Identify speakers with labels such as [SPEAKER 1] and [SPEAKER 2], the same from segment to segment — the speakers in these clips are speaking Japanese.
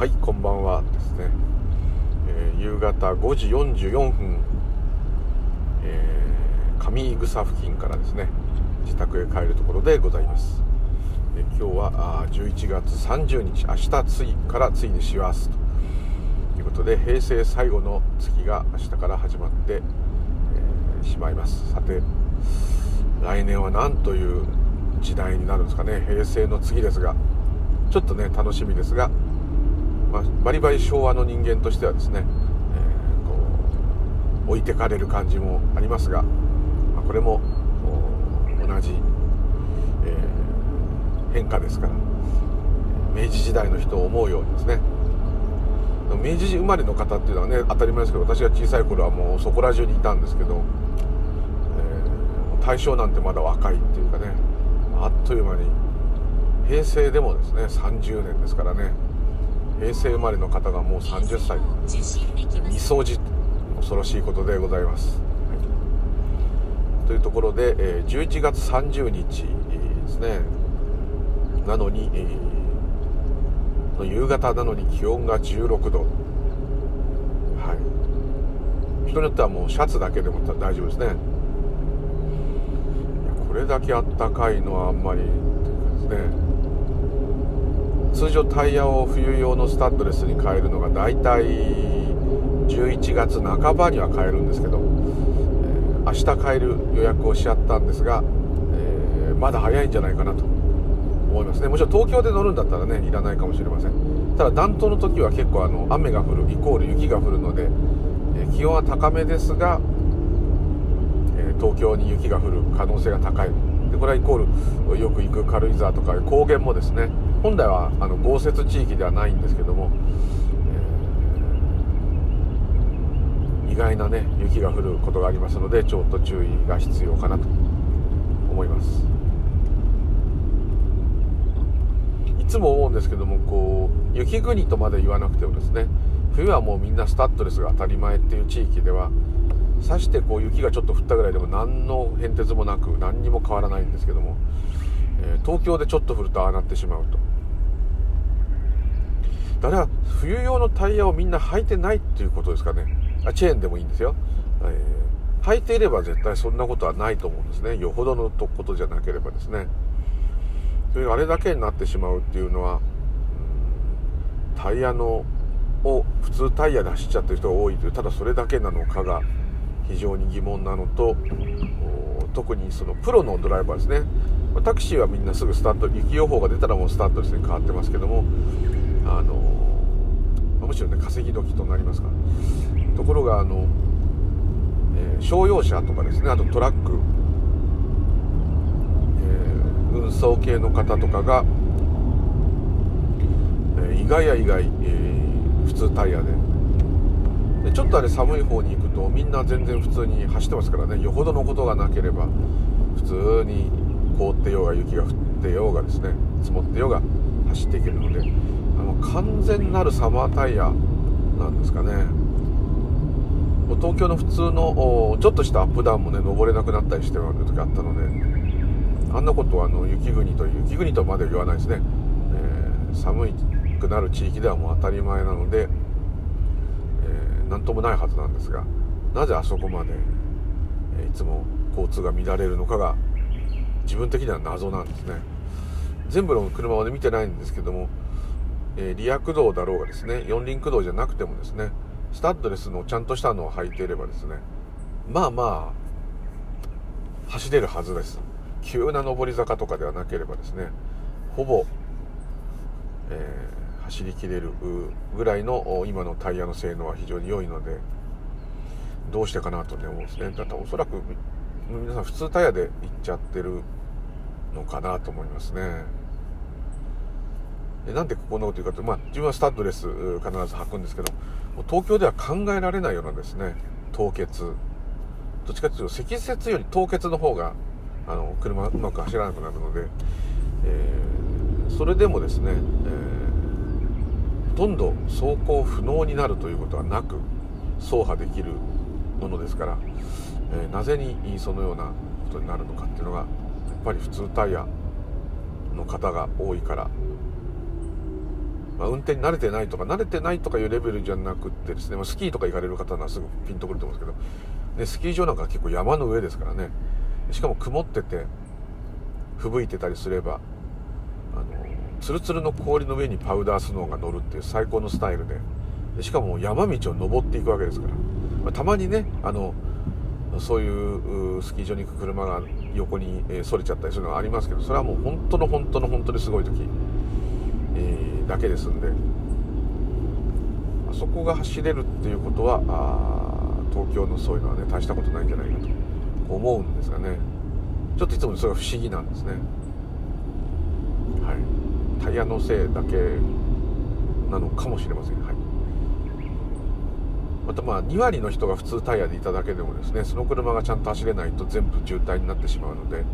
[SPEAKER 1] はいこんばんは。ですね、えー、夕方5時44分、えー、上草付近からですね。自宅へ帰るところでございます、えー、今日はあ11月30日。明日ついからついに師走ということで平成最後の月が明日から始まって、えー、しまいます。さて来年は何という時代になるんですかね。平成の次ですがちょっとね楽しみですがまあ、バリバリ昭和の人間としてはですね、えー、こう置いてかれる感じもありますが、まあ、これも同じ、えー、変化ですから明治時代の人を思うようにですね。明治生まれの方っていうのはね当たり前ですけど私が小さい頃はもうそこら中にいたんですけど、えー、大正なんてまだ若いっていうかねあっという間に平成でもですね30年ですからね。平成生まれの方がもう30歳。二掃除恐ろしいことでございます、はい、というところで、えー、11月30日ですね。なのに、えー、の夕方なのに気温が16度。はい。人によってはもうシャツだけでも大丈夫ですね。これだけあったかいのはあんまりですね。通常タイヤを冬用のスタッドレスに変えるのが大体11月半ばには変えるんですけど、えー、明日変える予約をしちゃったんですが、えー、まだ早いんじゃないかなと思いますね。もちろん東京で乗るんだったらねいらないかもしれません。ただ暖冬の時は結構あの雨が降るイコール雪が降るので、えー、気温は高めですが、え東京に雪が降る可能性が高い。でこれはイコールよく行く軽井沢とか高原もですね本来はあの豪雪地域ではないんですけども、えー、意外なね雪が降ることがありますのでちょっと注意が必要かなと思います。いつも思うんですけどもこう雪国とまで言わなくてもですね冬はもうみんなスタッドレスが当たり前っていう地域ではさしてこう雪がちょっと降ったぐらいでも何の変哲もなく何にも変わらないんですけども、えー、東京でちょっと降るとああなってしまうと。だから冬用のタイヤをみんな履いてないっていうことですかね。あチェーンでもいいんですよ、えー、履いていれば絶対そんなことはないと思うんですね。よほどのことじゃなければですね。それがあれだけになってしまうっていうのはタイヤのを普通タイヤで走っちゃってる人が多いというただそれだけなのかが非常に疑問なのと特にそのプロのドライバーですね。タクシーはみんなすぐスタート雪予報が出たらもうスタートですね。変わってますけども。あのむしろね。稼ぎ時となりますから。ところがあの、えー、商用車とかですね。あとトラック、えー、運送系の方とかが、えー、意外や意外、えー、普通タイヤで。でちょっとあれ寒い方に行くとみんな全然普通に走ってますからね。よほどのことがなければ普通に凍ってようが雪が降ってようがですね。積もってようが走っていけるので。あの完全なるサマータイヤなんですかね。東京の普通のちょっとしたアップダウンもね登れなくなったりしてる時あったのであんなことはあの雪国と雪国とまで言わないですね、えー、寒くなる地域ではもう当たり前なので何ともないはずなんですがなぜあそこまで、えいつも交通が乱れるのかが自分的には謎なんですね。全部の車は、ね、見てないんですけども、えー、リア駆動だろうがですね四輪駆動じゃなくてもですねスタッドレスのちゃんとしたのを履いていればですねまあまあ走れるはずです。急な上り坂とかではなければですねほぼ、えー走りきれるぐらいの今のタイヤの性能は非常に良いのでどうしてかなとね思うんですね。だからおそらく皆さん普通タイヤで行っちゃってるのかなと思いますね。なんでここんなこと言うかというと、まあ、自分はスタッドレス必ず履くんですけど東京では考えられないようなですね凍結。どっちかというと積雪より凍結の方があの車うまく走らなくなるので、えー、それでもですね、えーとんど走行不能になるということはなく走破できるものですから、えー、なぜにそのようなことになるのかっていうのがやっぱり普通タイヤの方が多いからまあ、運転に慣れてないとか慣れてないとかいうレベルじゃなくってですね、まあ、スキーとか行かれる方ならすぐピンとくると思うんですけどでスキー場なんか結構山の上ですからね。しかも曇ってて吹雪いてたりすればあのツルツルの氷の上にパウダースノーが乗るっていう最高のスタイルで。でしかも山道を登っていくわけですから、まあ、たまにねあのそういうスキー場に行く車が横にそれちゃったりするのはありますけどそれはもう本当の本当の本当にすごい時、えー、だけですんで。そこが走れるっていうことはあ東京のそういうのはね大したことないんじゃないかと思うんですがね。ちょっといつもそれが不思議なんですね。はい。タイヤのせいだけなのかもしれません。はい。またまあ2割の人が普通タイヤでいただけでもですねその車がちゃんと走れないと全部渋滞になってしまうのでい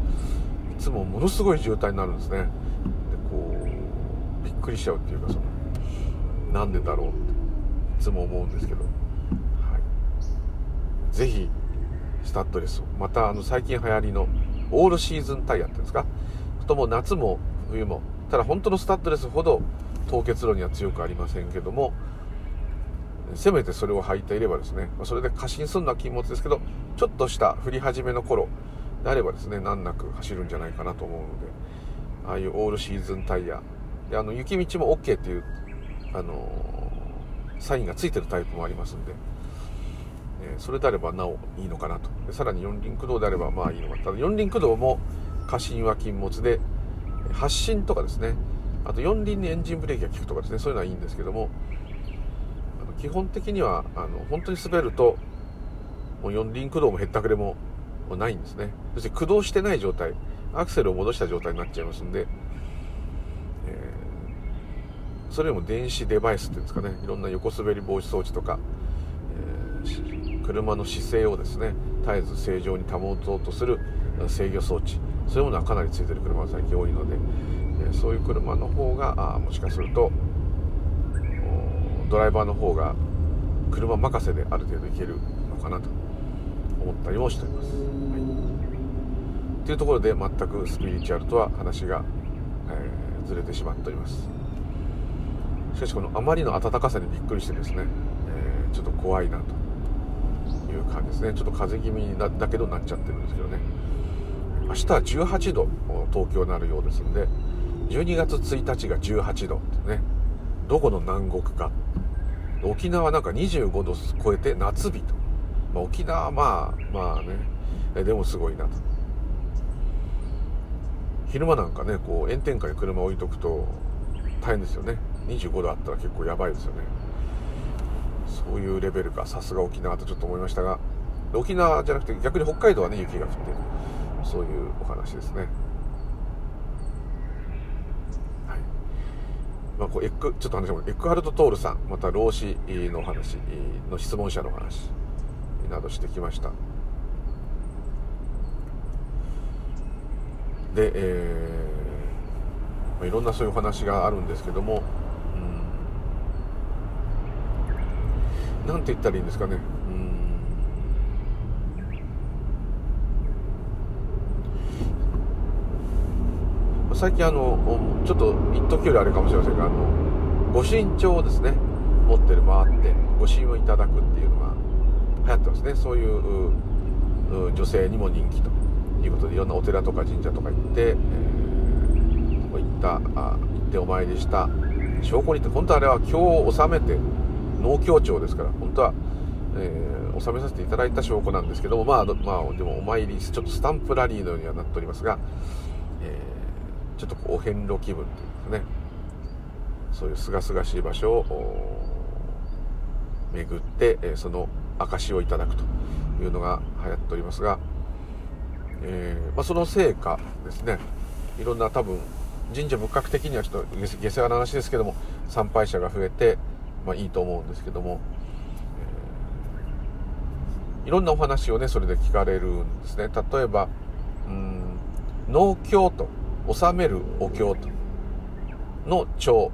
[SPEAKER 1] つもものすごい渋滞になるんですね。くりしちゃうっていうかそのなんでだろうっていつも思うんですけど、はい、ぜひスタッドレスを。またあの最近流行りのオールシーズンタイヤっていうんですか。とも夏も冬もただ本当のスタッドレスほど凍結路には強くありませんけどもせめてそれを履いていればですね、それで過信するのは禁物ですけど、ちょっとした降り始めの頃であればですね、難なく走るんじゃないかなと思うので、ああいうオールシーズンタイヤ、であの雪道も OK っていう、あのサインがついてるタイプもありますんで、えそれであればなおいいのかなと。でさらに四輪駆動であればまあいいのかただ四輪駆動も過信は禁物で、発進とかですね、あと四輪にエンジンブレーキが効くとかですね、そういうのはいいんですけども、基本的にはあの本当に滑るともう四輪駆動もへったくれもないんですね。要するに駆動してない状態アクセルを戻した状態になっちゃいますんで、それよりも電子デバイスっていうんですかねいろんな横滑り防止装置とか、えー、車の姿勢をですね絶えず正常に保とうとする制御装置そういうものはかなりついてる車が最近多いので、えー、そういう車の方があもしかするとドライバーの方が車任せである程度いけるのかなと思ったりもしております。はい、というところで全くスピリチュアルとは話が、えー、ずれてしまっております。しかしこのあまりの暖かさにびっくりしてですね、えー、ちょっと怖いなという感じですね。ちょっと風邪気味だだけどなっちゃってるんですけどね。明日は18度東京になるようですんで、12月1日が18度ってね、どこの南国か沖縄なんか25度超えて夏日と、まあ、沖縄はまあまあねでもすごいなと昼間なんかねこう炎天下に車置いとくと大変ですよね25度あったら結構やばいですよね。そういうレベルか。さすが沖縄とちょっと思いましたが沖縄じゃなくて逆に北海道はね雪が降ってそういうお話ですね。はい。まあ、こうエッグちょっと話もエッグハルト・トールさんまた老子の話の質問者の話などしてきました。で、えーまあ、いろんなそういうお話があるんですけども、うん、なんて言ったらいいんですかね。最近あのちょっと一時よりあれかもしれませんがあの御神帳をですね。持ってる回って御神をいただくっていうのが流行ってますね。そういう女性にも人気ということでいろんなお寺とか神社とか行って、えー、そこ行ったあ行ってお参りした証拠にって本当あれは経を納めて農協庁ですから本当は、えー、納めさせていただいた証拠なんですけどもまあまあでもお参りちょっとスタンプラリーのようにはなっておりますが、えーちょっとお遍路気分というかねそういう清々しい場所を巡ってえその証をいただくというのが流行っておりますが、えー、まあ、その成果ですねいろんな多分神社仏閣的にはちょっと下世話な話ですけども参拝者が増えて、まあ、いいと思うんですけども、えー、いろんなお話をねそれで聞かれるんですね。例えばうん農協と治めるお経と。の帳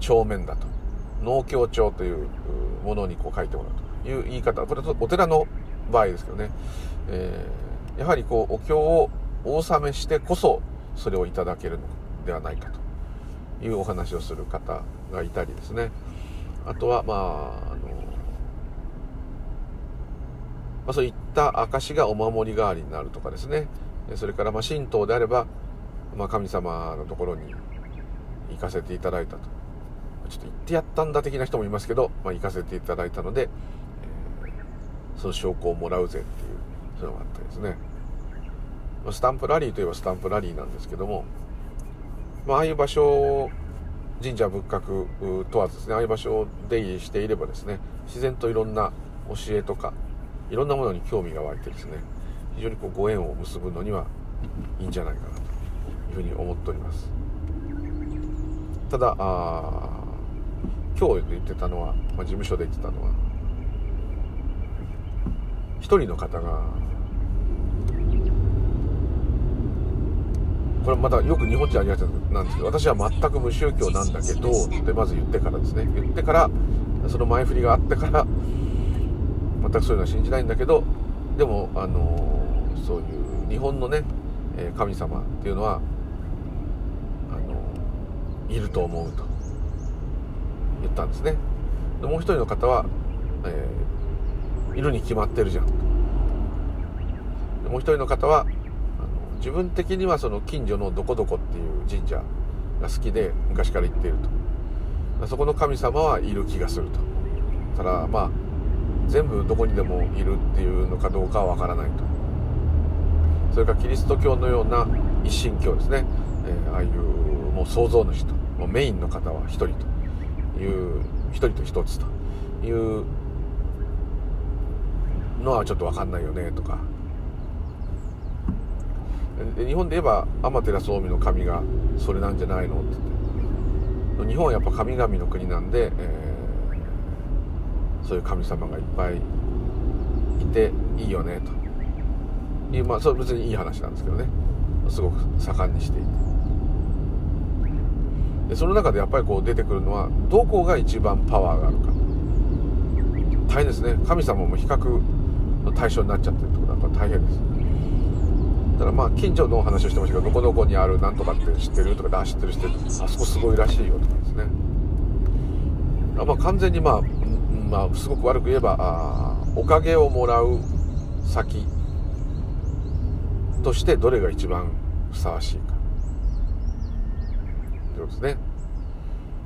[SPEAKER 1] 帳面だと。農協帳というものにこう書いてもらうという言い方。これお寺の場合ですけどね、えー、やはりこうお経をお納めしてこそそれをいただけるのではないかというお話をする方がいたりですね。あとはまああの、まあ、そういった証がお守り代わりになるとかですね。それからまあ神道であれば、まあ、神様のところに行かせていただいたと。ちょっと行ってやったんだ的な人もいますけど、まあ、行かせていただいたので、え、その証拠をもらうぜっていうそういうのがあったりですね。スタンプラリーといえばスタンプラリーなんですけども、まあ、ああいう場所神社仏閣問わずですねああいう場所を出入りしていればですね自然といろんな教えとかいろんなものに興味が湧いてですね非常にこうご縁を結ぶのにはいいんじゃないかなというふうに思っております。ただあ今日言ってたのは、まあ、事務所で言ってたのは一人の方がこれまたよく日本人ありがちなんですけど私は全く無宗教なんだけどってまず言ってからですね。言ってからその前振りがあってから全くそういうのは信じないんだけどでもあのそういう日本のね神様っていうのはあのいると思うと言ったんですね。でもう一人の方は、えー、いるに決まってるじゃん。でもう一人の方は自分的にはその近所のどこどこっていう神社が好きで昔から行っていると。そこの神様はいる気がすると。ただまあ全部どこにでもいるっていうのかどうかはわからないと。それからキリスト教のような一神教ですね、えー、ああいうもう創造主ともうメインの方は一人と。いう一人と一つと。いうのはちょっと分かんないよねとか。日本で言えば天照大神の神がそれなんじゃないのって言って。日本はやっぱ神々の国なんで、えー、そういう神様がいっぱいいていいよねと。いうまあそれ別にいい話なんですけどね。すごく盛んにしていて。でその中でやっぱりこう出てくるのはどこが一番パワーがあるか。大変ですね。神様も比較の対象になっちゃってるってことはやっぱ大変です。ただまあ近所の話をしてましたけどどこどこにあるなんとかって知ってるとかあ知ってる知ってる。あそこすごいらしいよとかですね。まあ完全にまあ、まあ、すごく悪く言えばあおかげをもらう先としてどれが一番ふさわしいかということですね。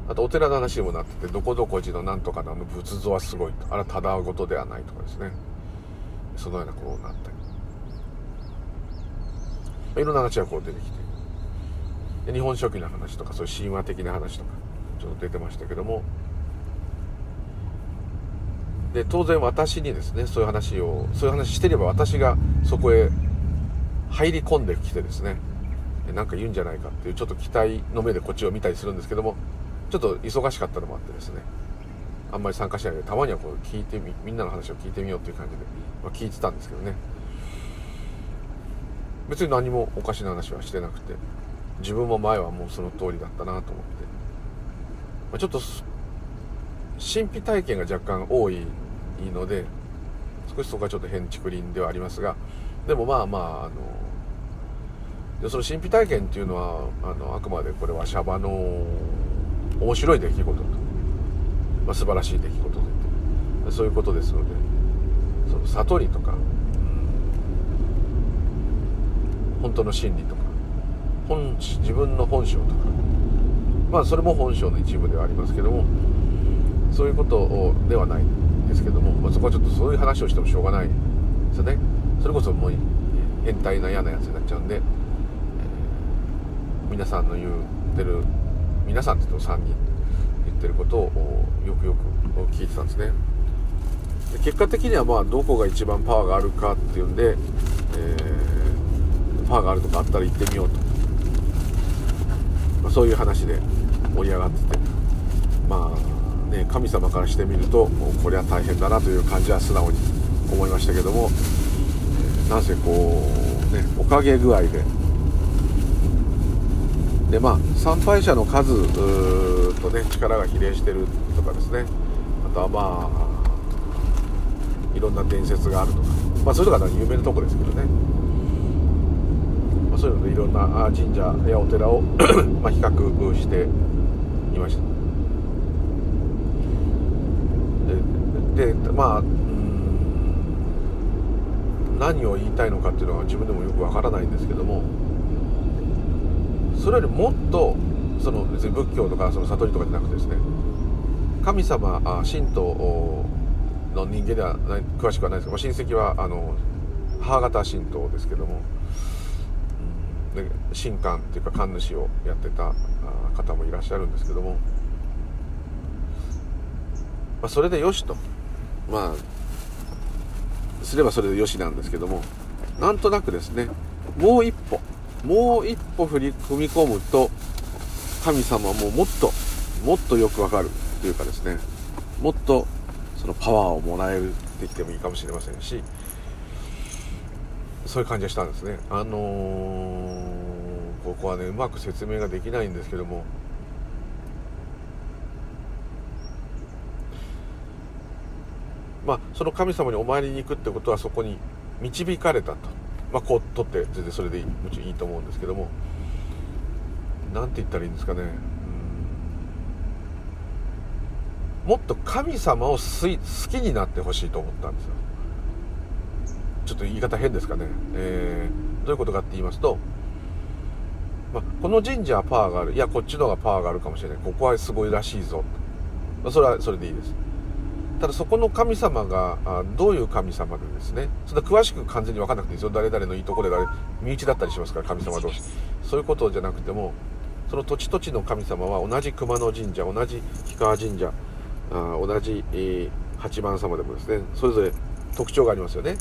[SPEAKER 1] あとお寺の話にもなっててどこどこ寺のなんとかの仏像はすごいと。あれはただごとではないとかですね。そのようなこうなったり。いろんな話がこう出てきて。で日本書紀の話とかそういう神話的な話とかちょっと出てましたけども。で当然私にですねそういう話をそういう話してれば私がそこへ入り込んできてですねなんか言うんじゃないかっていうちょっと期待の目でこっちを見たりするんですけどもちょっと忙しかったのもあってですねあんまり参加しないでたまにはこう聞いてみみんなの話を聞いてみようっていう感じで、まあ、聞いてたんですけどね。別に何もおかしな話はしてなくて自分も前はもうその通りだったなと思って、まあ、ちょっと神秘体験が若干多いので少しそこはちょっと変竹林ではありますがでもまあまああのでその神秘体験っていうのはあのあくまでこれはシャバの面白い出来事と、まあ、素晴らしい出来事で。そういうことですのでその悟りとか本当の真理とか本自分の本性とか。まあそれも本性の一部ではありますけどもそういうことではないですけども、まあ、そこはちょっとそういう話をしてもしょうがないですよね。それこそもう変態な嫌なやつになっちゃうんで、えー、皆さんの言ってる皆さんって言っても3人言ってることをよくよく聞いてたんですね。で結果的にはまあどこが一番パワーがあるかっていうんで、えーパーがあるとかあったら行ってみようと、まあ、そういう話で盛り上がってて。まあね神様からしてみるともうこれは大変だなという感じは素直に思いましたけども、えなぜこうねおかげ具合で。でまあ参拝者の数とね力が比例してるとかですね。あとはまあいろんな伝説があるとか。まあそういうのが有名なとこですけどね。そういうのでいろんな神社やお寺を ま比較していました。ででまあ何を言いたいのかっていうのは自分でもよくわからないんですけどもそれよりもっとその別に仏教とかその悟りとかじゃなくてですね神様神道の人間ではない詳しくはないですけど親戚はあの母方神道ですけども、うん、で神官っていうか神主をやってた方もいらっしゃるんですけども、まあ、それでよしと。まあすればそれでよしなんですけども。なんとなくですねもう一歩もう一歩踏み込むと神様ももっともっとよくわかるというかですねもっとそのパワーをもらえるって言ってもいいかもしれませんしそういう感じがしたんですね。あのー、ここはねうまく説明ができないんですけども。まあその神様にお参りに行くってことはそこに導かれたと。まあこう取って全然それでいいもちろんいいと思うんですけども。何て言ったらいいんですかね。もっと神様を好きになってほしいと思ったんですよ。ちょっと言い方変ですかね、えー、どういうことかって言いますと、ま、この神社はパワーがある。いやこっちの方がパワーがあるかもしれない。ここはすごいらしいぞ、ま、それはそれでいいです。ただそこの神様があどういう神様でですね。それ詳しく完全に分かんなくていいですよ。誰々のいいところで誰身内だったりしますから神様同士。そういうことじゃなくてもその土地土地の神様は同じ熊野神社同じ氷川神社あ同じ、えー、八幡様でもですねそれぞれ特徴がありますよね。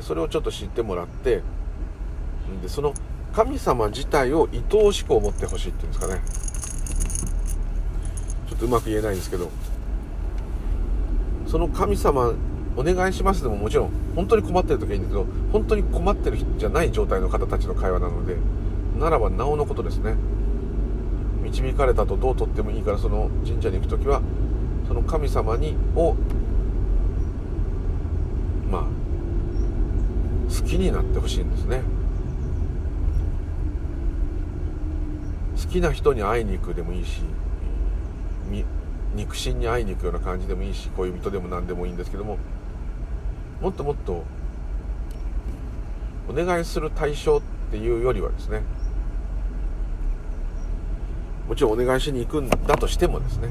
[SPEAKER 1] でそれをちょっと知ってもらってでその神様自体を愛おしく思ってほしいっていうんですかね。ちょっとうまく言えないんですけど。その神様お願いしますでももちろん本当に困ってる時はいいんだけど本当に困ってる人じゃない状態の方たちの会話なのでならばなおのことですね。導かれたとどうとってもいいからその神社に行く時はその神様にをまあ好きになってほしいんですね。好きな人に会いに行くでもいいし肉親に会いに行くような感じでもいいし恋人でも何でもいいんですけどももっともっとお願いする対象っていうよりはですねもちろんお願いしに行くんだとしてもですね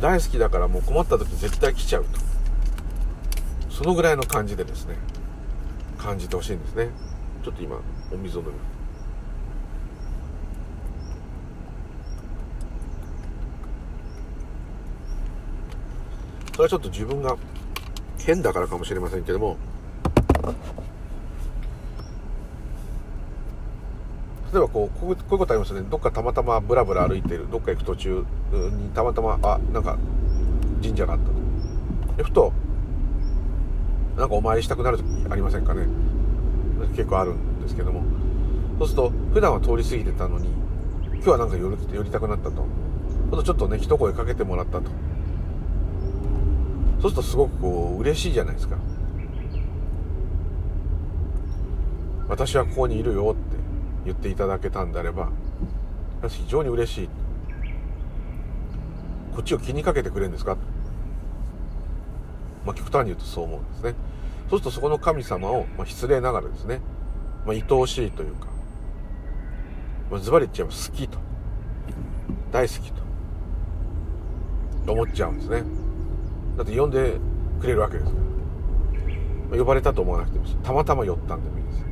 [SPEAKER 1] 大好きだからもう困った時絶対来ちゃうと。そのぐらいの感じでですね感じてほしいんですね。ちょっと今お水を飲みます。それはちょっと自分が変だからかもしれませんけども。例えばこうこういうことありますよね。どっかたまたまブラブラ歩いてる。どっか行く途中にたまたまあなんか神社があったと。ふとなんかお参りしたくなる時ありませんかね？結構あるんですけども。そうすると普段は通り過ぎてたのに今日はなんか寄り寄りたくなったと。ちょっとね一声かけてもらったと。そうするとすごくこう嬉しいじゃないですか。私はここにいるよって言っていただけたんであれば私非常に嬉しい。こっちを気にかけてくれるんですか？まあ極端に言うとそう思うんですね。そうするとそこの神様を、まあ、失礼ながらですね、まあ、愛おしいというか、まあ、ズバリ言っちゃえば好きと大好きと思っちゃうんですね。だって呼んでくれるわけですから、呼ばれたと思わなくてもたまたま寄ったんでもいいですこ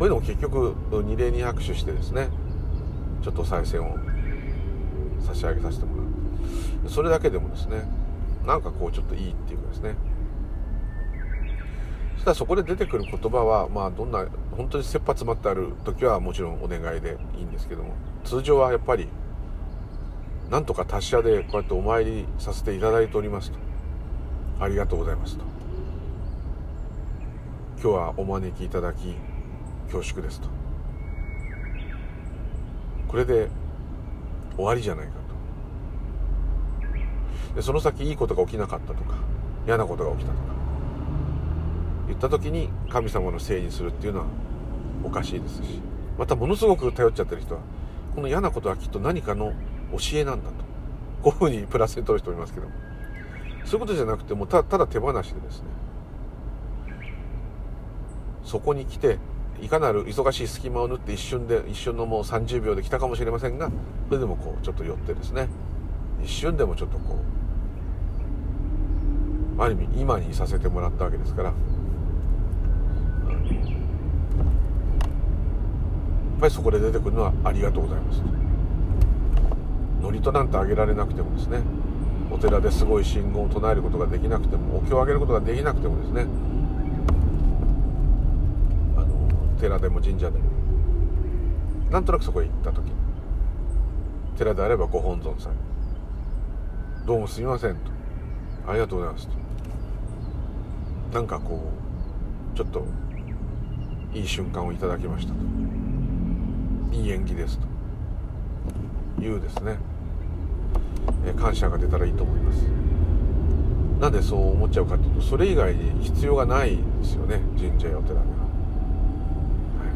[SPEAKER 1] ういうのも結局二礼に拍手してですねちょっと再選を差し上げさせてもらう。それだけでもですねなんかこうちょっといいっていうかですね。そしたらそこで出てくる言葉はまあどんな本当に切羽詰まってある時はもちろんお願いでいいんですけども。通常はやっぱりなんとか達者でこうやってお参りさせていただいておりますと。ありがとうございますと。今日はお招きいただき恐縮ですと。これで終わりじゃないか。でその先いいことが起きなかったとか嫌なことが起きたとか言った時に神様のせいにするっていうのはおかしいですしまたものすごく頼っちゃってる人はこの嫌なことはきっと何かの教えなんだとこういうふうにプラスに取る人もいますけどもそういうことじゃなくてもうたただ手放しでですねそこに来ていかなる忙しい隙間を縫って一瞬で一瞬のもう30秒で来たかもしれませんがそれでもこうちょっと寄ってですね一瞬でもちょっとこうある意味今にさせてもらったわけですから、やっぱりそこで出てくるのはありがとうございます。祝詞なんてあげられなくてもですね。お寺ですごい信号を唱えることができなくてもお経をあげることができなくてもですね。あの寺でも神社でも。なんとなくそこへ行った時。寺であればご本尊さんどうもすみませんと。ありがとうございますと。なんかこうちょっといい瞬間をいただきましたと。いい演技ですと。いうですね。え感謝が出たらいいと思います。なんでそう思っちゃうかっていうとそれ以外に必要がないですよね。神社やお寺では、は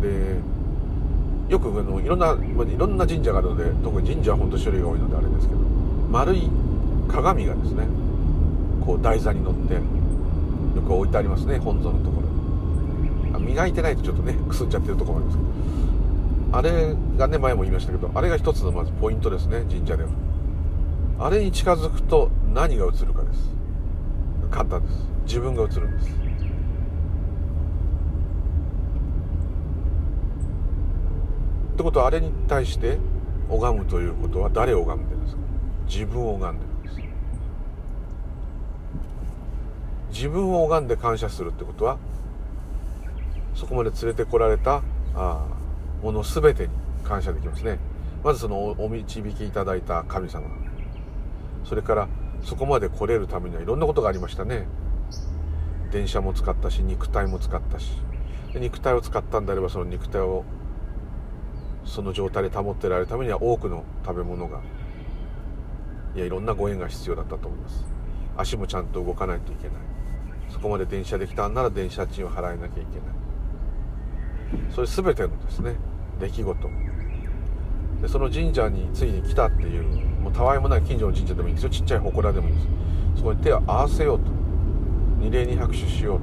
[SPEAKER 1] い、でよくあのいろんな、まあ、いろんな神社があるので特に神社は本当種類が多いのであれですけど丸い鏡がですねこう台座に乗ってよく置いてありますね本尊のところ。磨いてないとちょっとねくすっちゃってるとこもありますけど。あれがね前も言いましたけどあれが一つのまずポイントですね神社では。あれに近づくと何が映るかです。簡単です。自分が映るんです。ってことはあれに対して拝むということは誰を拝んでるんですか？自分を拝んでるんです自分を拝んで感謝するってことはそこまで連れてこられたあもの全てに感謝できますね。まずそのお導きいただいた神様。それからそこまで来れるためにはいろんなことがありましたね。電車も使ったし肉体も使ったし。肉体を使ったんであればその肉体をその状態で保ってられるためには多くの食べ物がいやいろんなご縁が必要だったと思います。足もちゃんと動かないといけない。こまで電車で来たんなら電車賃を払えなきゃいけない。それ全てのですね出来事。でその神社についに来たっていうもうたわいもない近所の神社でもいいんですよ。ちっちゃい祠でもいいんです。そこに手を合わせようと。二礼に拍手しよう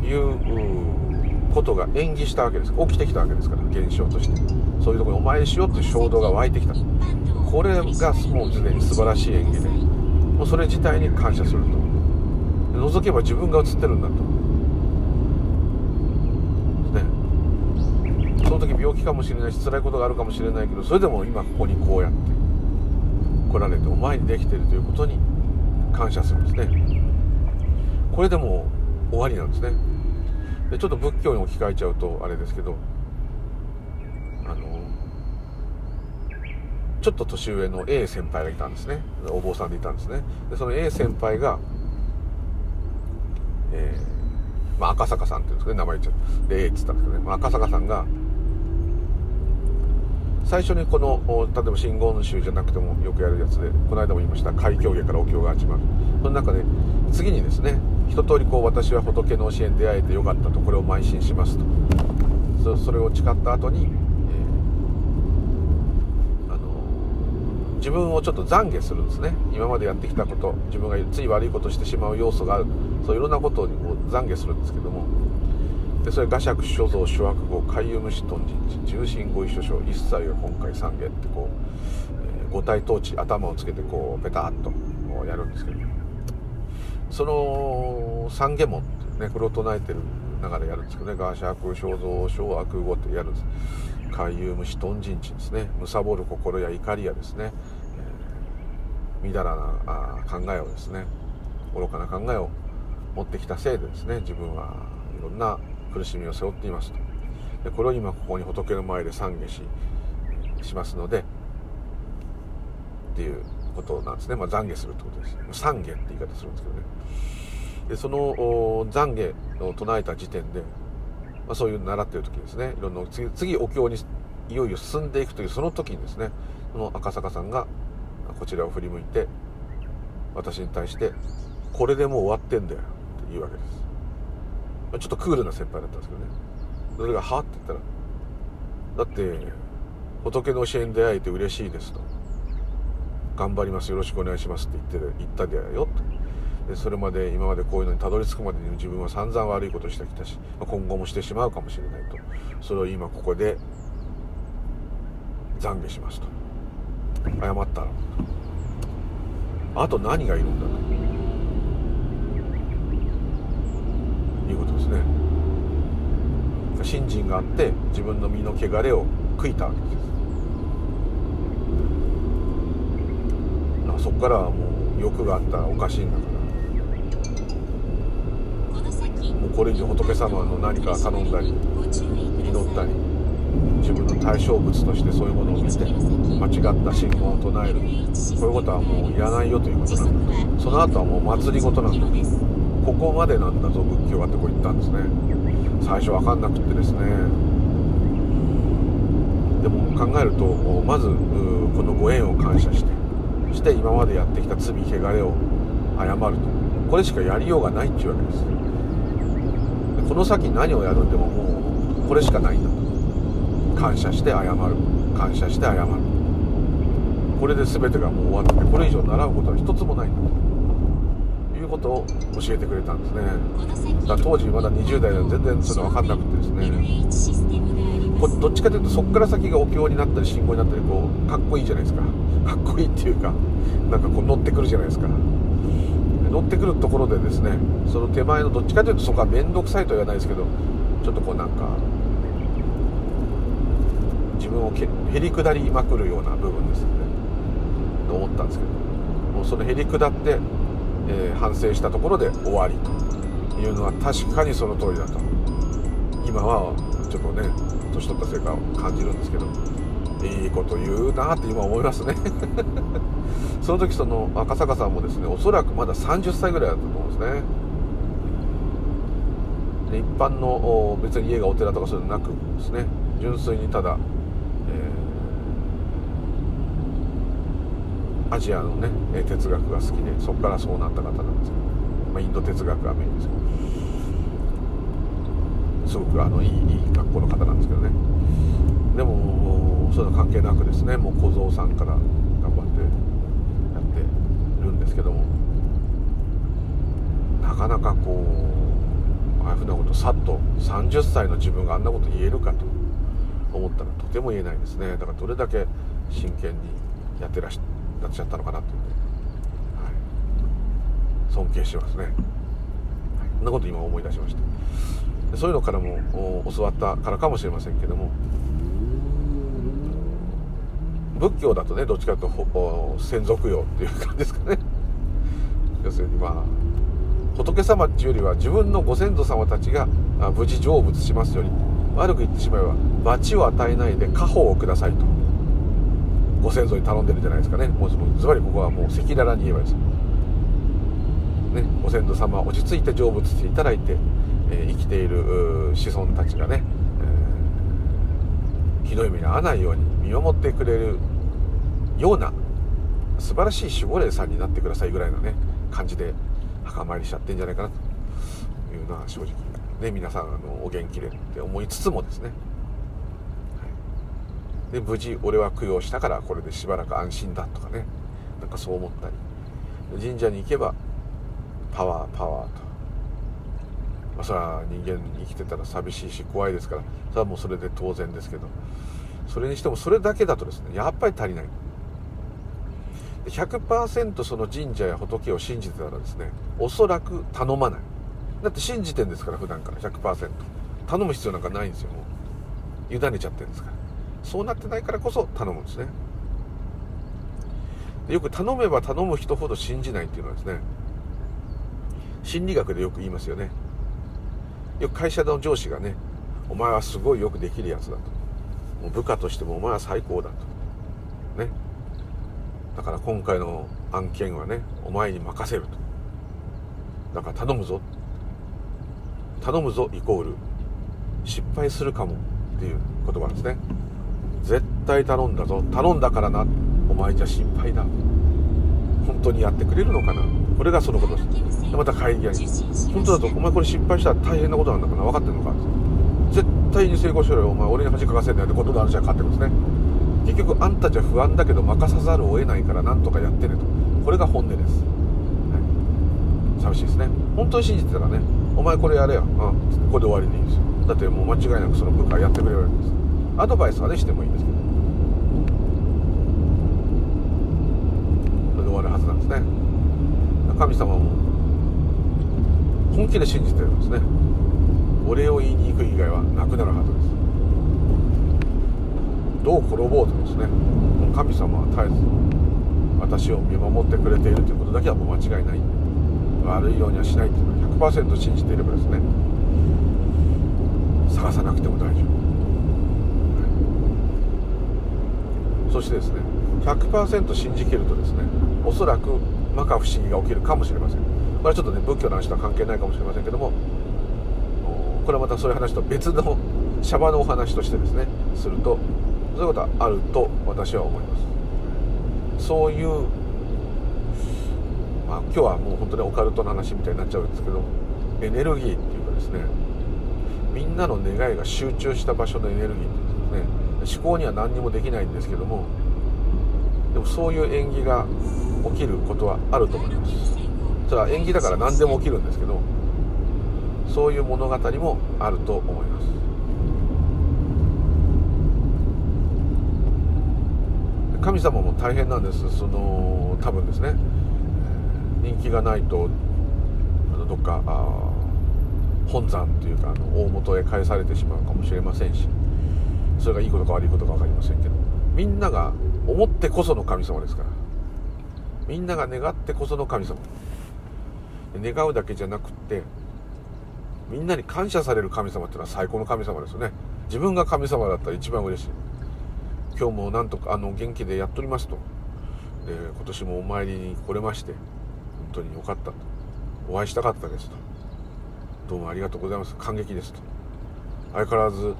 [SPEAKER 1] ということが演技したわけです。起きてきたわけですから現象として。そういうとこにお参りしようっていう衝動が湧いてきた。これがもうすでに素晴らしい演技でもうそれ自体に感謝すると。覗けば自分が映ってるんだと。ね。その時病気かもしれないし辛いことがあるかもしれないけどそれでも今ここにこうやって来られてお前にできてるということに感謝するんですね。これでも終わりなんですね。でちょっと仏教に置き換えちゃうとあれですけどあのちょっと年上の A 先輩がいたんですね。お坊さんでいたんですね。でその A 先輩がえーまあ、赤坂さんっていうんですかね名前言っちゃうで A って言ったんですけどね、まあ、赤坂さんが最初にこの例えば真言宗じゃなくてもよくやるやつでこの間も言いました海峡下からお経が始まる。その中で次にですね一通りこう私は仏の教えに出会えてよかったとこれを邁進しますと。それを誓った後に、えー、あの自分をちょっと懺悔するんですね。今までやってきたこと自分がつい悪いことしてしまう要素がある。そういろんなことを懺悔するんですけども。でそれ画釈所蔵諸悪語海遊虫頓人重心ご一緒書一切が今回三下ってこう、えー、五体統治頭をつけてこうペタッとやるんですけど。その三下門ってねこれを唱えてる中でやるんですけどね。画釈所蔵諸悪語ってやるんです。海遊虫頓人地ですね。貪る心や怒りやですね、みだらなあ考えをですね愚かな考えを持ってきたせいでですね自分はいろんな苦しみを背負っていますと。でこれを今ここに仏の前で懺悔ししますのでっていうことなんですね、まあ、懺悔するってことです懺悔って言い方するんですけどね。でその懺悔を唱えた時点で、まあ、そういう習ってる時ですね。いろんな次次お経にいよいよ進んでいくというその時にですねその赤坂さんがこちらを振り向いて私に対して「これでもう終わってんだよ」って言うわけです。ちょっとクールな先輩だったんですけどね。それが「は?」って言ったら「だって仏の教えに出会えて嬉しいですと。頑張りますよろしくお願いしますって言って言ったでよとでそれまで今までこういうのにたどり着くまでに自分は散々悪いことしてきたし今後もしてしまうかもしれないと。それを今ここで懺悔しますと。謝ったらあと何がいるんだと。いうことですね。信心があって自分の身の汚れを悔いたわけです。そこからはもう欲があったらおかしいんだから。もうこれ以上仏様の何か頼んだり祈ったり自分の対象物としてそういうものを見て間違った信号を唱える。こういうことはもういらないよということなんだ。その後はもう祭り事なんだ。ここまでなんだぞ仏教はってこう言ったんですね。最初分かんなくってですね。でも考えるとまずこのご縁を感謝してそして今までやってきた罪汚れを謝ると。これしかやりようがないっていうわけです。この先何をやるんでももうこれしかないんだ。感謝して謝る。感謝して謝る。これで全てがもう終わってこれ以上習うことは一つもないんだということを教えてくれたんですね。だ当時まだ20代で全然それ分かんなくてですね。こどっちかというとそこから先がお経になったり信号になったりこうかっこいいじゃないですか。かっこいいっていうかなんかこう乗ってくるじゃないですか。乗ってくるところでですねその手前のどっちかというとそこは面倒くさいとは言わないですけどちょっとこうなんか自分をへり下りまくるような部分ですよねと思ったんですけどもうそのへり下ってえー、反省したところで終わりというのは確かにその通りだと今はちょっとね年取ったせいか感じるんですけどいいこと言うなって今思いますね。その時その赤坂さんもですねおそらくまだ30歳ぐらいだったと思うんですね。一般の別に家がお寺とかそういうのなくですね。純粋にただアジアのね哲学が好きでそこからそうなった方なんですけど、まあ、インド哲学がメインですけど。すごくあのいいいい学校の方なんですけどね。でもそういうの関係なくですねもう小僧さんから頑張ってやってるんですけども。なかなかこうああいうふうなことさっと30歳の自分があんなこと言えるかと思ったらとても言えないですね。だからどれだけ真剣にやってらっしゃなっちゃったのかなってはい、尊敬しますね、はい、そんなこと今思い出しました。そういうのからも教わったからかもしれませんけども仏教だとねどっちかというと先祖供養っていう感じですかね。要するにまあ仏様っていうよりは自分のご先祖様たちが無事成仏しますように悪く言ってしまえば罰を与えないで家宝をくださいと。ご先祖に頼んでるじゃないですかね。もうズバリここはもう赤裸々に言えばです。ね、ご先祖様落ち着いて成仏していただいて、え、生きている子孫たちがね、えー、ひどい目に遭わないように見守ってくれるような素晴らしい守護霊さんになってくださいぐらいのね感じで墓参りしちゃってんじゃないかなというのは正直ね皆さんあのお元気でって思いつつもですねで無事俺は供養したからこれでしばらく安心だとかね。なんかそう思ったり。神社に行けばパワーパワーと、まあ、それは人間生きてたら寂しいし怖いですから。それはもうそれで当然ですけど。それにしてもそれだけだとですねやっぱり足りない。100%その神社や仏を信じてたらですねおそらく頼まない。だって信じてんですから普段から。100%頼む必要なんかないんですよもう。委ねちゃってるんですから。そうなってないからこそ頼むんですね。よく頼めば頼む人ほど信じないっていうのはですね心理学でよく言いますよね。よく会社の上司がねお前はすごいよくできるやつだと。もう部下としてもお前は最高だと。ね。だから今回の案件はねお前に任せると。だから頼むぞ。頼むぞイコール失敗するかもっていう言葉ですね。絶対頼んだぞ。頼んだからな。お前じゃ心配だ。本当にやってくれるのかな。これがそのこと。ですでまた会議屋に本当だとお前これ失敗したら大変なことなんだから。分かってんのか。絶対に成功しろよ。お前俺に恥かかせんなよってことの話は勝ってますね。結局あんたじゃ不安だけど任さざるを得ないからなんとかやってねと。これが本音です、はい、寂しいですね。本当に信じてたらね。お前これやれよ、うん、これで終わりでいいですよだってもう間違いなくその部下やってくれるわけです。アドバイスはねしてもいいんですけど。それで終わるはずなんですね。神様も本気で信じてるんですね。お礼を言いに行く以外はなくなるはずです。どう転ぼうとですね神様は絶えず私を見守ってくれているということだけはもう間違いない。悪いようにはしないというのを100%信じていればですね探さなくても大丈夫、そしてですね100%信じきるとですねおそらく摩訶不思議が起きるかもしれません。これはちょっとね仏教の話とは関係ないかもしれませんけどもこれはまたそういう話と別のシャバのお話としてですねするとそういうことはあると私は思います。そういう、まあ、今日はもう本当にオカルトの話みたいになっちゃうんですけどエネルギーっていうかですねみんなの願いが集中した場所のエネルギーっ思考には何にもできないんですけどもでもそういう縁起が起きることはあると思います。それは縁起だから何でも起きるんですけどそういう物語もあると思います。神様も大変なんです。その多分ですね。人気がないとどっか本山というかあの大元へ返されてしまうかもしれませんし。それがいいことか悪いことか分かりませんけどみんなが思ってこその神様ですから。みんなが願ってこその神様。願うだけじゃなくってみんなに感謝される神様っていうのは最高の神様ですよね。自分が神様だったら一番嬉しい。今日もなんとかあの元気でやっておりますと。で今年もお参りに来れまして本当によかったと。お会いしたかったですと。どうもありがとうございます。感激ですと。相変わらず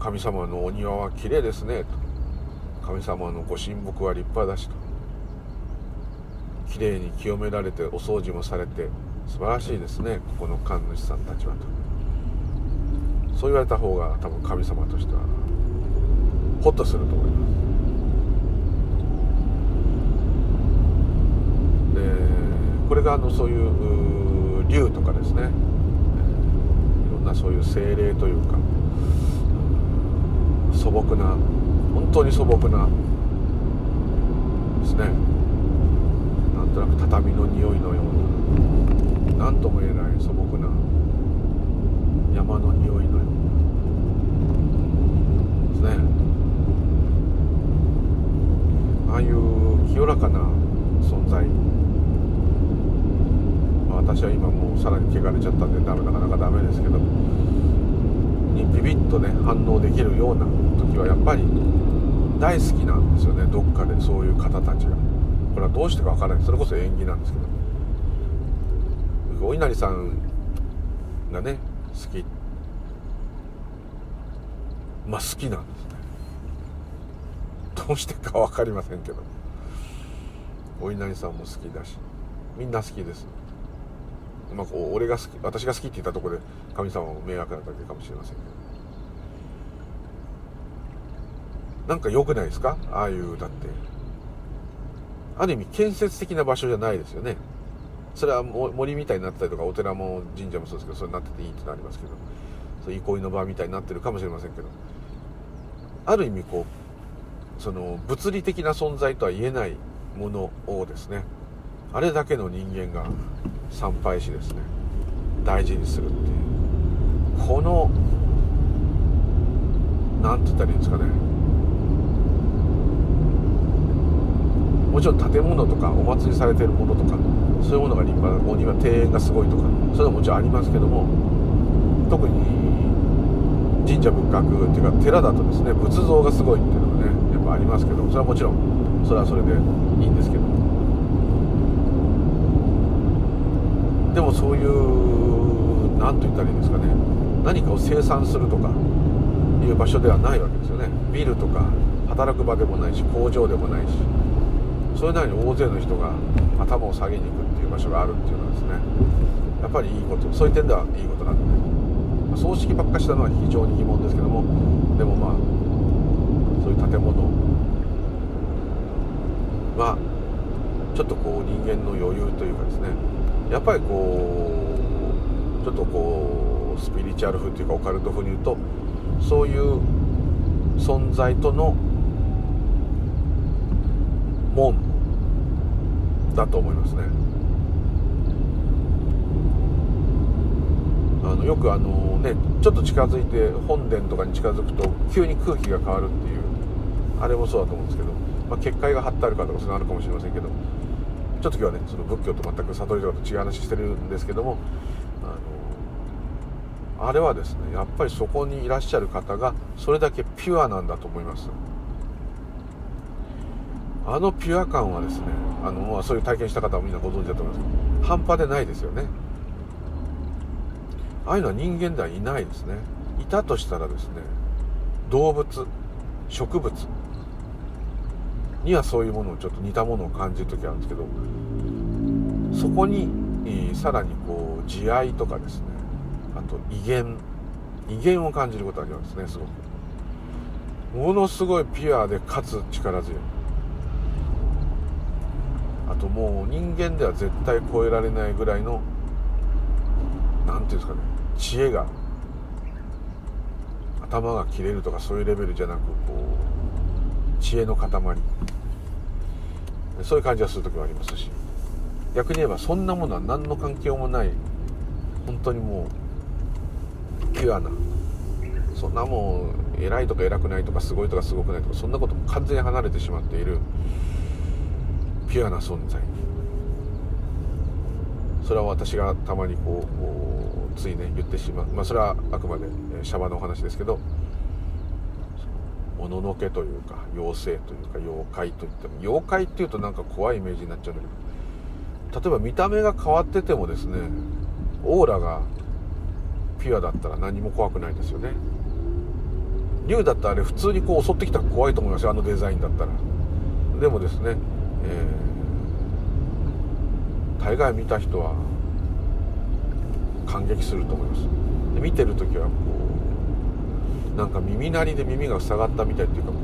[SPEAKER 1] 神様のお庭は綺麗ですね。と神様のご神木は立派だしと。綺麗に清められてお掃除もされて素晴らしいですね。ここの神主さんたちはと。そう言われた方が多分神様としてはホッとすると思います。でこれがあのそういう竜とかですね。なそういう精霊というか素朴な本当に素朴なですね。なんとなく畳の匂いのような何とも言えない素朴な山の匂いのようなですね。ああいう清らかな存在、私は今もうさらに汚れちゃったんでダメなかなかダメですけどにビビッとね反応できるような時はやっぱり大好きなんですよねどっかでそういう方たちが。これはどうしてかわからないそれこそ縁起なんですけどお稲荷さんがね好き。まあ好きなんですね。どうしてか分かりませんけど。お稲荷さんも好きだし。みんな好きです。まあこう俺が好き私が好きって言ったところで神様も迷惑なだけかもしれませんけど。なんか良くないですか？ああいうだって。ある意味建設的な場所じゃないですよね。それは森みたいになってたりとかお寺も神社もそうですけどそれになってていいってのありますけど。そう憩いの場みたいになってるかもしれませんけど。ある意味こうその物理的な存在とは言えないものをですねあれだけの人間が参拝しですね。大事にするっていう。この何て言ったらいいんですかね。もちろん建物とかお祭りされてるものとかそういうものが立派なお庭庭園がすごいとかそういうのはもちろんありますけども特に神社仏閣っていうか寺だとですね仏像がすごいっていうのがねやっぱありますけどそれはもちろんそれはそれでいいんですけどでもそういう何と言ったらいいんですかね。何かを生産するとかいう場所ではないわけですよね。ビルとか働く場でもないし工場でもないし。それなりに大勢の人が頭を下げに行くっていう場所があるっていうのはですね。やっぱりいいことそういう点ではいいことなんで、葬式ばっかしたのは非常に疑問ですけども。でもまあそういう建物。はちょっとこう人間の余裕というかですね。やっぱりこうちょっとこうスピリチュアル風というかオカルト風に言うとそういう存在との門だと思いますね。あのよくあのねちょっと近づいて本殿とかに近づくと急に空気が変わるっていうあれもそうだと思うんですけど、まあ、結界が張ってあるかとかそういうのあるかもしれませんけどちょっと今日はねその仏教と全く悟りとかと違う話してるんですけどもあのあれはですねやっぱりそこにいらっしゃる方がそれだけピュアなんだと思います。あのピュア感はですねあの、まあ、そういう体験した方はみんなご存知だと思います。半端でないですよね。ああいうのは人間ではいないですね。いたとしたらですね動物植物。にはそういうものをちょっと似たものを感じる時あるんですけどそこに、えー、さらにこう慈愛とかですね。あと威厳。威厳を感じることがありますねすごく。ものすごいピュアでかつ力強い。あともう人間では絶対超えられないぐらいの何ていうんですかね知恵が頭が切れるとかそういうレベルじゃなくこう知恵の塊。そういう感じがする時もありますし。逆に言えばそんなものは何の関係もない。本当にもうピュアな。そんなもう偉いとか偉くないとかすごいとかすごくないとかそんなことも完全に離れてしまっている。ピュアな存在。それは私がたまにこうついね言ってしまう。まあそれはあくまでシャバのお話ですけど。もののけというか妖精というか妖怪といっても妖怪っていうとなんか怖いイメージになっちゃうんだけど例えば見た目が変わっててもですねオーラがピュアだったら何も怖くないですよね。竜だったらあれ普通にこう襲ってきたら怖いと思いますよあのデザインだったら。でもですね、えー、大概見た人は感激すると思います。で見てる時はなんか耳鳴りで耳が塞がったみたいっていうかこ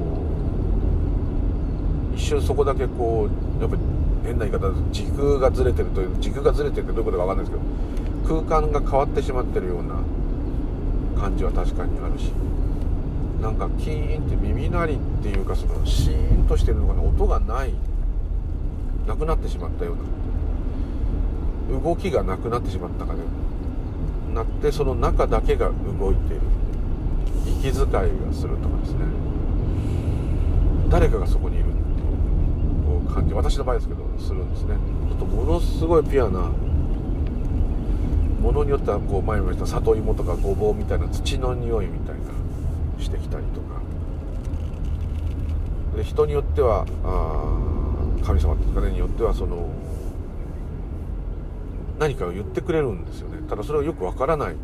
[SPEAKER 1] う一瞬そこだけこうやっぱ変な言い方時空がずれてるという時空がずれてるってどういうことか分かんないですけど空間が変わってしまってるような感じは確かにあるしなんかキーンって耳鳴りっていうかそのシーンとしてるのかな音がないなくなってしまったような動きがなくなってしまったかねなってその中だけが動いている。息遣いがするとかですね。誰かがそこにいるっていう感じ私の場合ですけどするんですね。ちょっとものすごいピュアなものによってはこう前も言った里芋とかごぼうみたいな土の匂いみたいなしてきたりとか。で人によってはあ神様ですかねによってはその何かを言ってくれるんですよね。ただそれはよくわからない。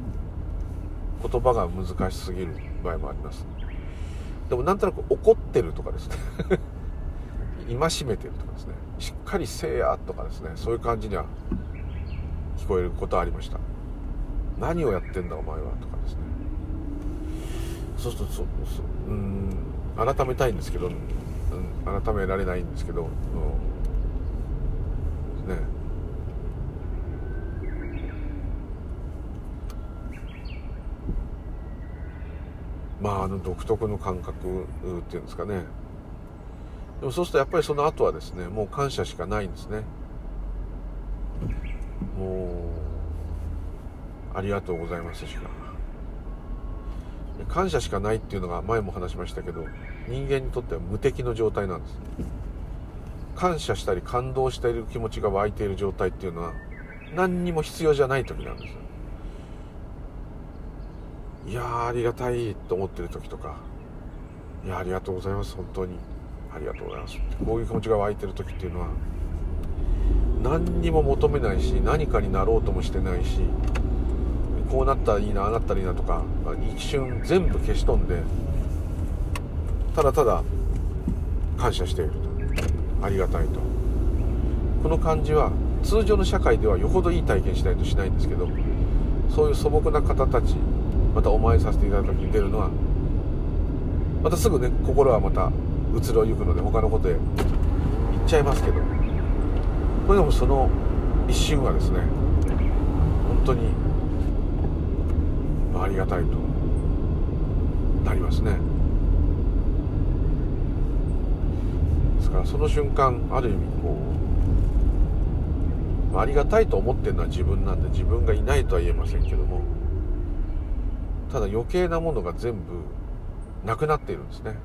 [SPEAKER 1] 言葉が難しすぎる場合もあります。でもなんとなく怒ってるとかですね。戒めてるとかですね。しっかりせえやとかですね。そういう感じには聞こえることはありました。何をやってんだお前はとかですね。そうするとそうん改めたいんですけど、うん、改められないんですけど、うん、ね。まああの独特の感覚っていうんですかね。でもそうするとやっぱりその後はですねもう感謝しかないんですね。もうありがとうございますしか。感謝しかないっていうのが前も話しましたけど人間にとっては無敵の状態なんです。感謝したり感動している気持ちが湧いている状態っていうのは何にも必要じゃない時なんですいやーありがたいと思ってる時とか。いやありがとうございます本当に。ありがとうございますって。こういう気持ちが湧いてる時っていうのは何にも求めないし何かになろうともしてないしこうなったらいいなああなったらいいなとか一瞬全部消し飛んでただただ感謝していると。ありがたいと。この感じは通常の社会ではよほどいい体験しないとしないんですけどそういう素朴な方たちまたお参りさせていただいた時に出るのはまたすぐね心はまた移ろいゆくので他のことへ行っちゃいますけどこれでもその一瞬はですね本当にありがたいとなりますね。ですからその瞬間ある意味こうありがたいと思ってるのは自分なんで自分がいないとは言えませんけどもただ余計なものが全部なくなっているんですね。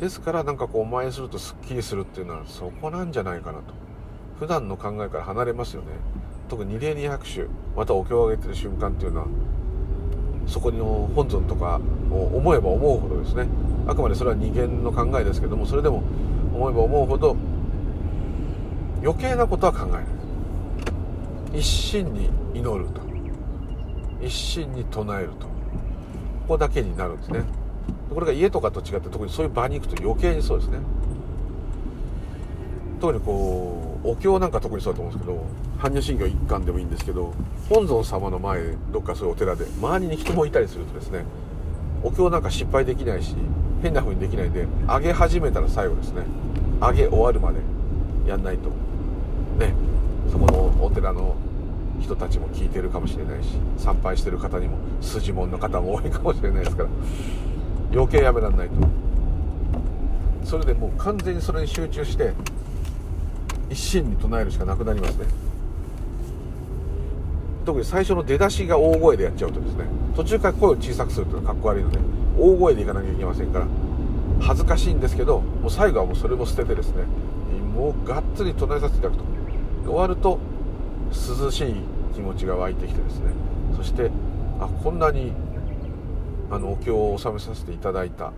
[SPEAKER 1] ですからなんかこうお参りするとすっきりするっていうのはそこなんじゃないかなと。普段の考えから離れますよね。特に二礼二拍手またお経をあげてる瞬間っていうのはそこの本尊とかを思えば思うほどですね。あくまでそれは二元の考えですけどもそれでも思えば思うほど余計なことは考えない。一心に祈ると。一心に唱えると。こだけになるんですね。これが家とかと違って特にそういう場に行くと余計にそうですね。特にこうお経なんか特にそうだと思うんですけど般若心経一貫でもいいんですけど本尊様の前どっかそういうお寺で周りに人もいたりするとですねお経なんか失敗できないし変な風にできないんで上げ始めたら最後ですね。上げ終わるまでやんないと。ね。そこのお寺の人たちも聞いてるかもしれないし参拝してる方にも筋門の方も多いかもしれないですから余計やめらんないと。それでもう完全にそれに集中して一心に唱えるしかなくなりますね。特に最初の出だしが大声でやっちゃうとですね途中から声を小さくするというのはかっこ悪いので大声でいかなきゃいけませんから恥ずかしいんですけどもう最後はもうそれも捨ててですねもうがっつり唱えさせていただくと。終わると涼しい気持ちが湧いてきてですね。そしてあこんなにあのお経を納めさせていただいた。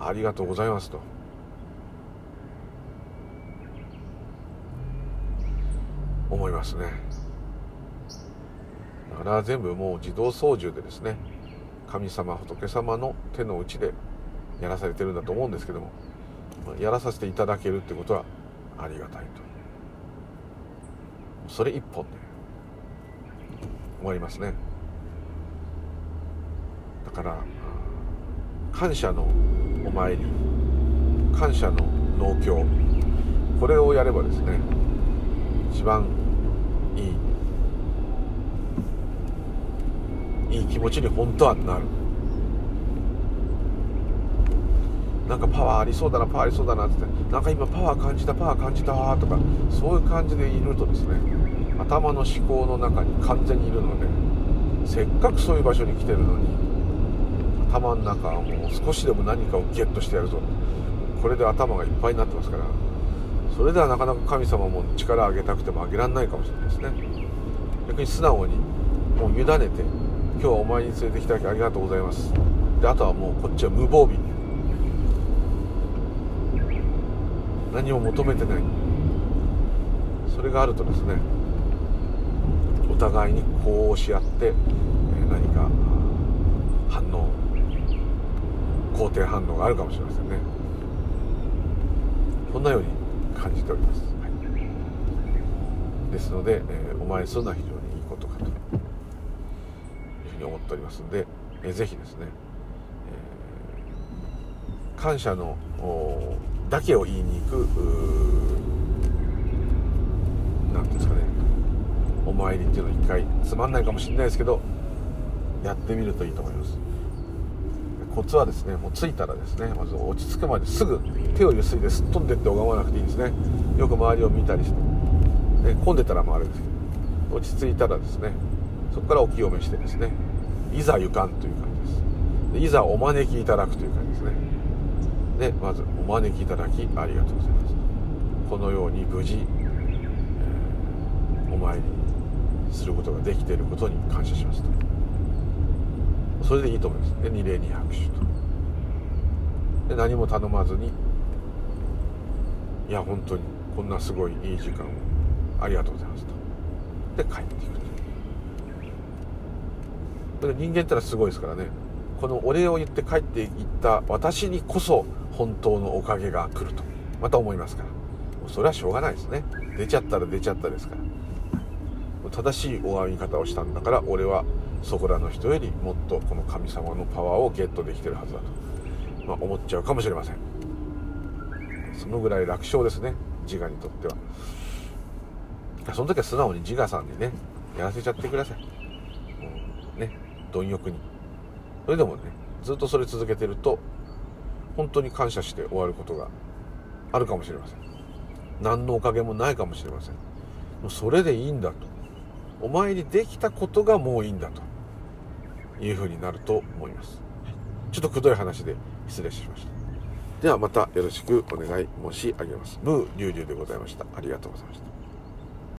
[SPEAKER 1] ありがとうございますと。思いますね。だから全部もう自動操縦でですね神様仏様の手の内でやらされてるんだと思うんですけどもやらさせていただけるってことはありがたいと。それ一本で。終わりますね。だから感謝のお参り感謝の農協これをやればですね一番いいいい気持ちに本当はなる。なんかパワーありそうだなパワーありそうだなってなんか今パワー感じたパワー感じたとかそういう感じでいるとですね頭の思考の中に完全にいるのでせっかくそういう場所に来てるのに頭の中はもう少しでも何かをゲットしてやるぞ。これで頭がいっぱいになってますからそれではなかなか神様も力を上げたくても上げられないかもしれないですね。逆に素直にもう委ねて今日はお前に連れてきただきありがとうございます。であとはもうこっちは無防備。何も求めてない。それがあるとですね互いにこうし合って、え何か反応肯定反応があるかもしれませんね。そんなように感じております、はい、ですので、え、お参りするのは非常にいいことかというふうに思っておりますので、えー、ぜひですね、え、感謝のだけを言いに行く何ていうんですかねお参りっていうのを一回つまんないかもしれないですけどやってみるといいと思います。コツはですねもう着いたらですねまず落ち着くまですぐ手をゆすいですっ飛んでって拝まなくていいですね。よく周りを見たりしてで混んでたらもうあれですけど落ち着いたらですねそこからお清めしてですねいざ行かんという感じです。でいざお招きいただくという感じですね。でまずお招きいただきありがとうございます。このように無事、えー、お参りすることができていることに感謝しますと。それでいいと思います。で二礼二拍手と。で何も頼まずにいや本当にこんなすごいいい時間をありがとうございますと。で帰っていくとで人間ってのはすごいですからね。このお礼を言って帰っていった私にこそ本当のおかげが来ると。また思いますから。それはしょうがないですね。出ちゃったら出ちゃったですから。正しい拝み方をしたんだから俺はそこらの人よりもっとこの神様のパワーをゲットできてるはずだと、まあ、思っちゃうかもしれません。そのぐらい楽勝ですね自我にとっては。その時は素直に自我さんにねやらせちゃってください。もうね貪欲に。それでもねずっとそれ続けてると本当に感謝して終わることがあるかもしれません。何のおかげもないかもしれません。もうそれでいいんだと。お前にできたことがもういいんだというふうになると思います。ちょっとくどい話で失礼しました。ではまたよろしくお願い申し上げます。ムーリュウリュウでございました。ありがとうございました。